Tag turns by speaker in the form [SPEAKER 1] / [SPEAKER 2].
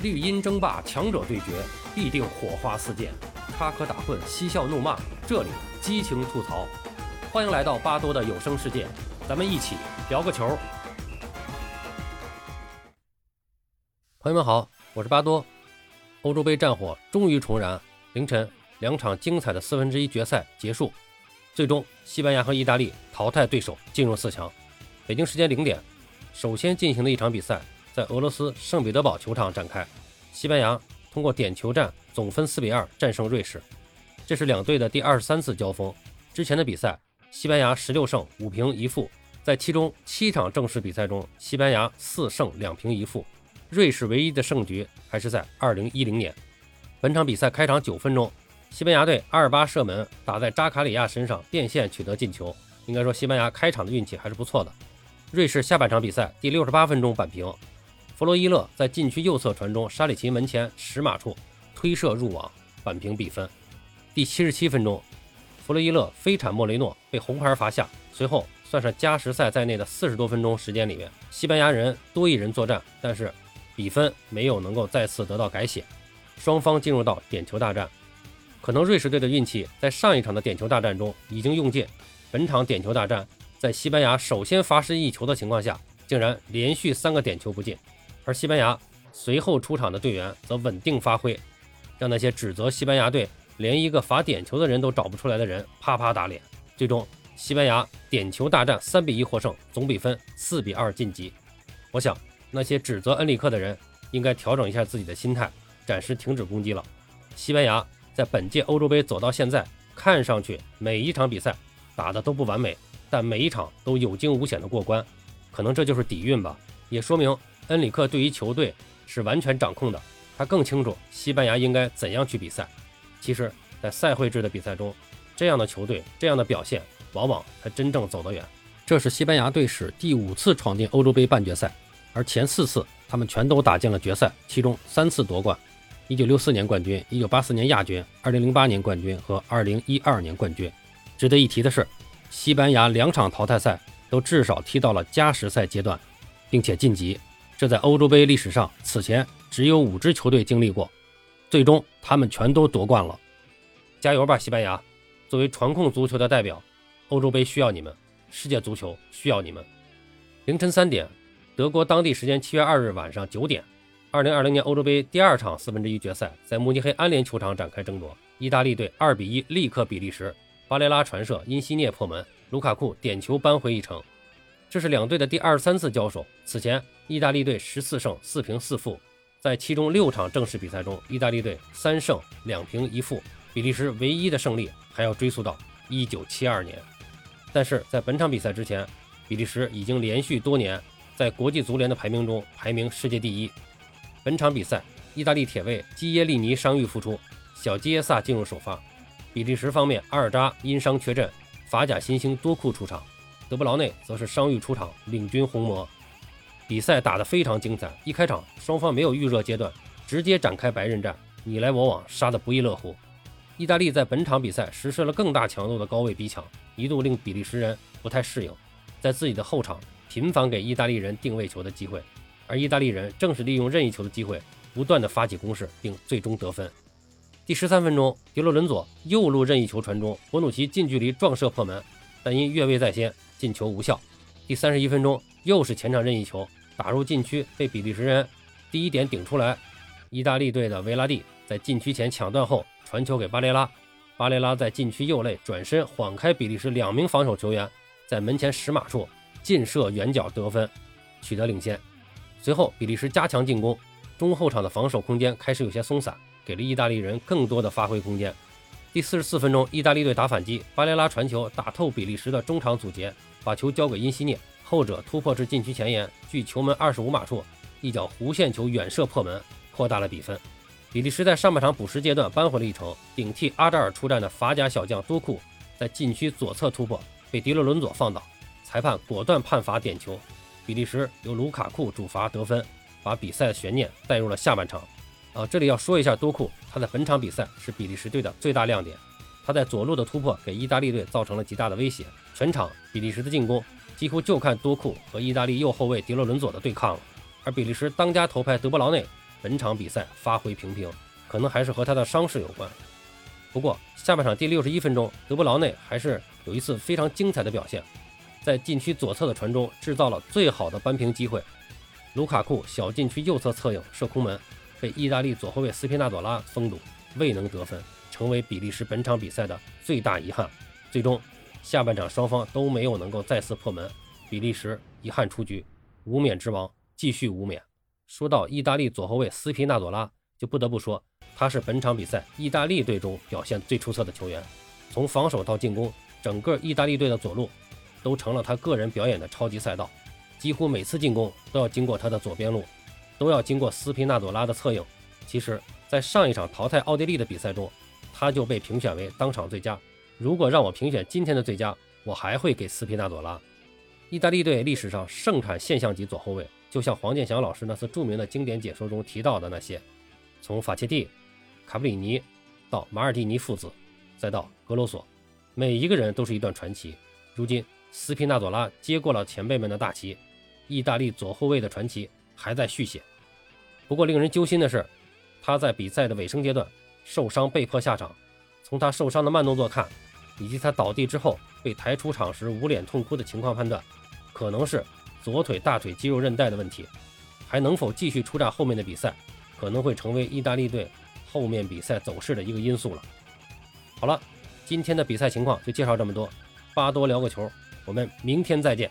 [SPEAKER 1] 绿茵争霸，强者对决，必定火花四溅，插科打诨，嬉笑怒骂，这里激情吐槽。欢迎来到巴多的有声世界，咱们一起聊个球。朋友们好，我是巴多。欧洲杯战火终于重燃，凌晨两场精彩的四分之一决赛结束，最终西班牙和意大利淘汰对手进入四强。北京时间零点，首先进行的一场比赛。在俄罗斯圣彼得堡球场展开，西班牙通过点球战总分四比二战胜瑞士，这是两队的第二十三次交锋。之前的比赛，西班牙十六胜五平一负，在其中七场正式比赛中，西班牙四胜两平一负。瑞士唯一的胜局还是在二零一零年。本场比赛开场九分钟，西班牙队阿尔巴射门打在扎卡里亚身上变线取得进球，应该说西班牙开场的运气还是不错的。瑞士下半场比赛第六十八分钟扳平。弗洛伊勒在禁区右侧传中，沙里奇门前十码处推射入网，扳平比分。第七十七分钟，弗洛伊勒飞铲莫雷诺被红牌罚下。随后，算上加时赛在内的四十多分钟时间里面，西班牙人多一人作战，但是比分没有能够再次得到改写，双方进入到点球大战。可能瑞士队的运气在上一场的点球大战中已经用尽，本场点球大战在西班牙首先罚失一球的情况下，竟然连续三个点球不进。而西班牙随后出场的队员则稳定发挥，让那些指责西班牙队连一个罚点球的人都找不出来的人啪啪打脸。最终，西班牙点球大战三比一获胜，总比分四比二晋级。我想，那些指责恩里克的人应该调整一下自己的心态，暂时停止攻击了。西班牙在本届欧洲杯走到现在，看上去每一场比赛打的都不完美，但每一场都有惊无险的过关，可能这就是底蕴吧，也说明。恩里克对于球队是完全掌控的，他更清楚西班牙应该怎样去比赛。其实，在赛会制的比赛中，这样的球队这样的表现，往往才真正走得远。这是西班牙队史第五次闯进欧洲杯半决赛，而前四次他们全都打进了决赛，其中三次夺冠：1964年冠军、1984年亚军、2008年冠军和2012年冠军。值得一提的是，西班牙两场淘汰赛都至少踢到了加时赛阶段，并且晋级。这在欧洲杯历史上，此前只有五支球队经历过，最终他们全都夺冠了。加油吧，西班牙！作为传控足球的代表，欧洲杯需要你们，世界足球需要你们。凌晨三点，德国当地时间七月二日晚上九点，二零二零年欧洲杯第二场四分之一决赛在慕尼黑安联球场展开争夺。意大利队二比一力克比利时，巴雷拉传射，因西涅破门，卢卡库点球扳回一城。这是两队的第二十三次交手。此前，意大利队十四胜四平四负，在其中六场正式比赛中，意大利队三胜两平一负。比利时唯一的胜利还要追溯到一九七二年。但是在本场比赛之前，比利时已经连续多年在国际足联的排名中排名世界第一。本场比赛，意大利铁卫基耶利尼伤愈复出，小基耶萨进入首发。比利时方面，阿尔扎因伤缺阵，法甲新星多库出场。德布劳内则是伤愈出场，领军红魔。比赛打得非常精彩，一开场双方没有预热阶段，直接展开白刃战，你来我往，杀得不亦乐乎。意大利在本场比赛实施了更大强度的高位逼抢，一度令比利时人不太适应，在自己的后场频繁给意大利人定位球的机会，而意大利人正是利用任意球的机会，不断的发起攻势，并最终得分。第十三分钟，迪洛伦佐右路任意球传中，博努奇近距离撞射破门，但因越位在先。进球无效。第三十一分钟，又是前场任意球打入禁区，被比利时人第一点顶出来。意大利队的维拉蒂在禁区前抢断后传球给巴雷拉，巴雷拉在禁区右肋转身晃开比利时两名防守球员，在门前十码处劲射远角得分，取得领先。随后比利时加强进攻，中后场的防守空间开始有些松散，给了意大利人更多的发挥空间。第四十四分钟，意大利队打反击，巴雷拉传球打透比利时的中场阻截。把球交给因西涅，后者突破至禁区前沿，距球门二十五码处一脚弧线球远射破门，扩大了比分。比利时在上半场补时阶段扳回了一城，顶替阿扎尔出战的法甲小将多库在禁区左侧突破，被迪洛伦佐放倒，裁判果断判罚点球。比利时由卢卡库主罚得分，把比赛的悬念带入了下半场。啊，这里要说一下多库，他在本场比赛是比利时队的最大亮点。他在左路的突破给意大利队造成了极大的威胁，全场比利时的进攻几乎就看多库和意大利右后卫迪洛伦佐的对抗了。而比利时当家头牌德布劳内本场比赛发挥平平，可能还是和他的伤势有关。不过下半场第六十一分钟，德布劳内还是有一次非常精彩的表现，在禁区左侧的传中制造了最好的扳平机会。卢卡库小禁区右侧侧影射空门，被意大利左后卫斯皮纳佐拉封堵，未能得分，成为比利时本场比赛的最大遗憾。最终，下半场双方都没有能够再次破门，比利时遗憾出局，无冕之王继续无冕。说到意大利左后卫斯皮纳佐拉，就不得不说他是本场比赛意大利队中表现最出色的球员。从防守到进攻，整个意大利队的左路都成了他个人表演的超级赛道。几乎每次进攻都要经过他的左边路，都要经过斯皮纳佐拉的侧应。其实，在上一场淘汰奥地利的比赛中，他就被评选为当场最佳。如果让我评选今天的最佳，我还会给斯皮纳佐拉。意大利队历史上盛产现象级左后卫，就像黄健翔老师那次著名的经典解说中提到的那些，从法切蒂、卡布里尼到马尔蒂尼父子，再到格罗索，每一个人都是一段传奇。如今，斯皮纳佐拉接过了前辈们的大旗。意大利左后卫的传奇还在续写，不过令人揪心的是，他在比赛的尾声阶段受伤被迫下场。从他受伤的慢动作看，以及他倒地之后被抬出场时捂脸痛哭的情况判断，可能是左腿大腿肌肉韧带的问题。还能否继续出战后面的比赛，可能会成为意大利队后面比赛走势的一个因素了。好了，今天的比赛情况就介绍这么多，巴多聊个球，我们明天再见。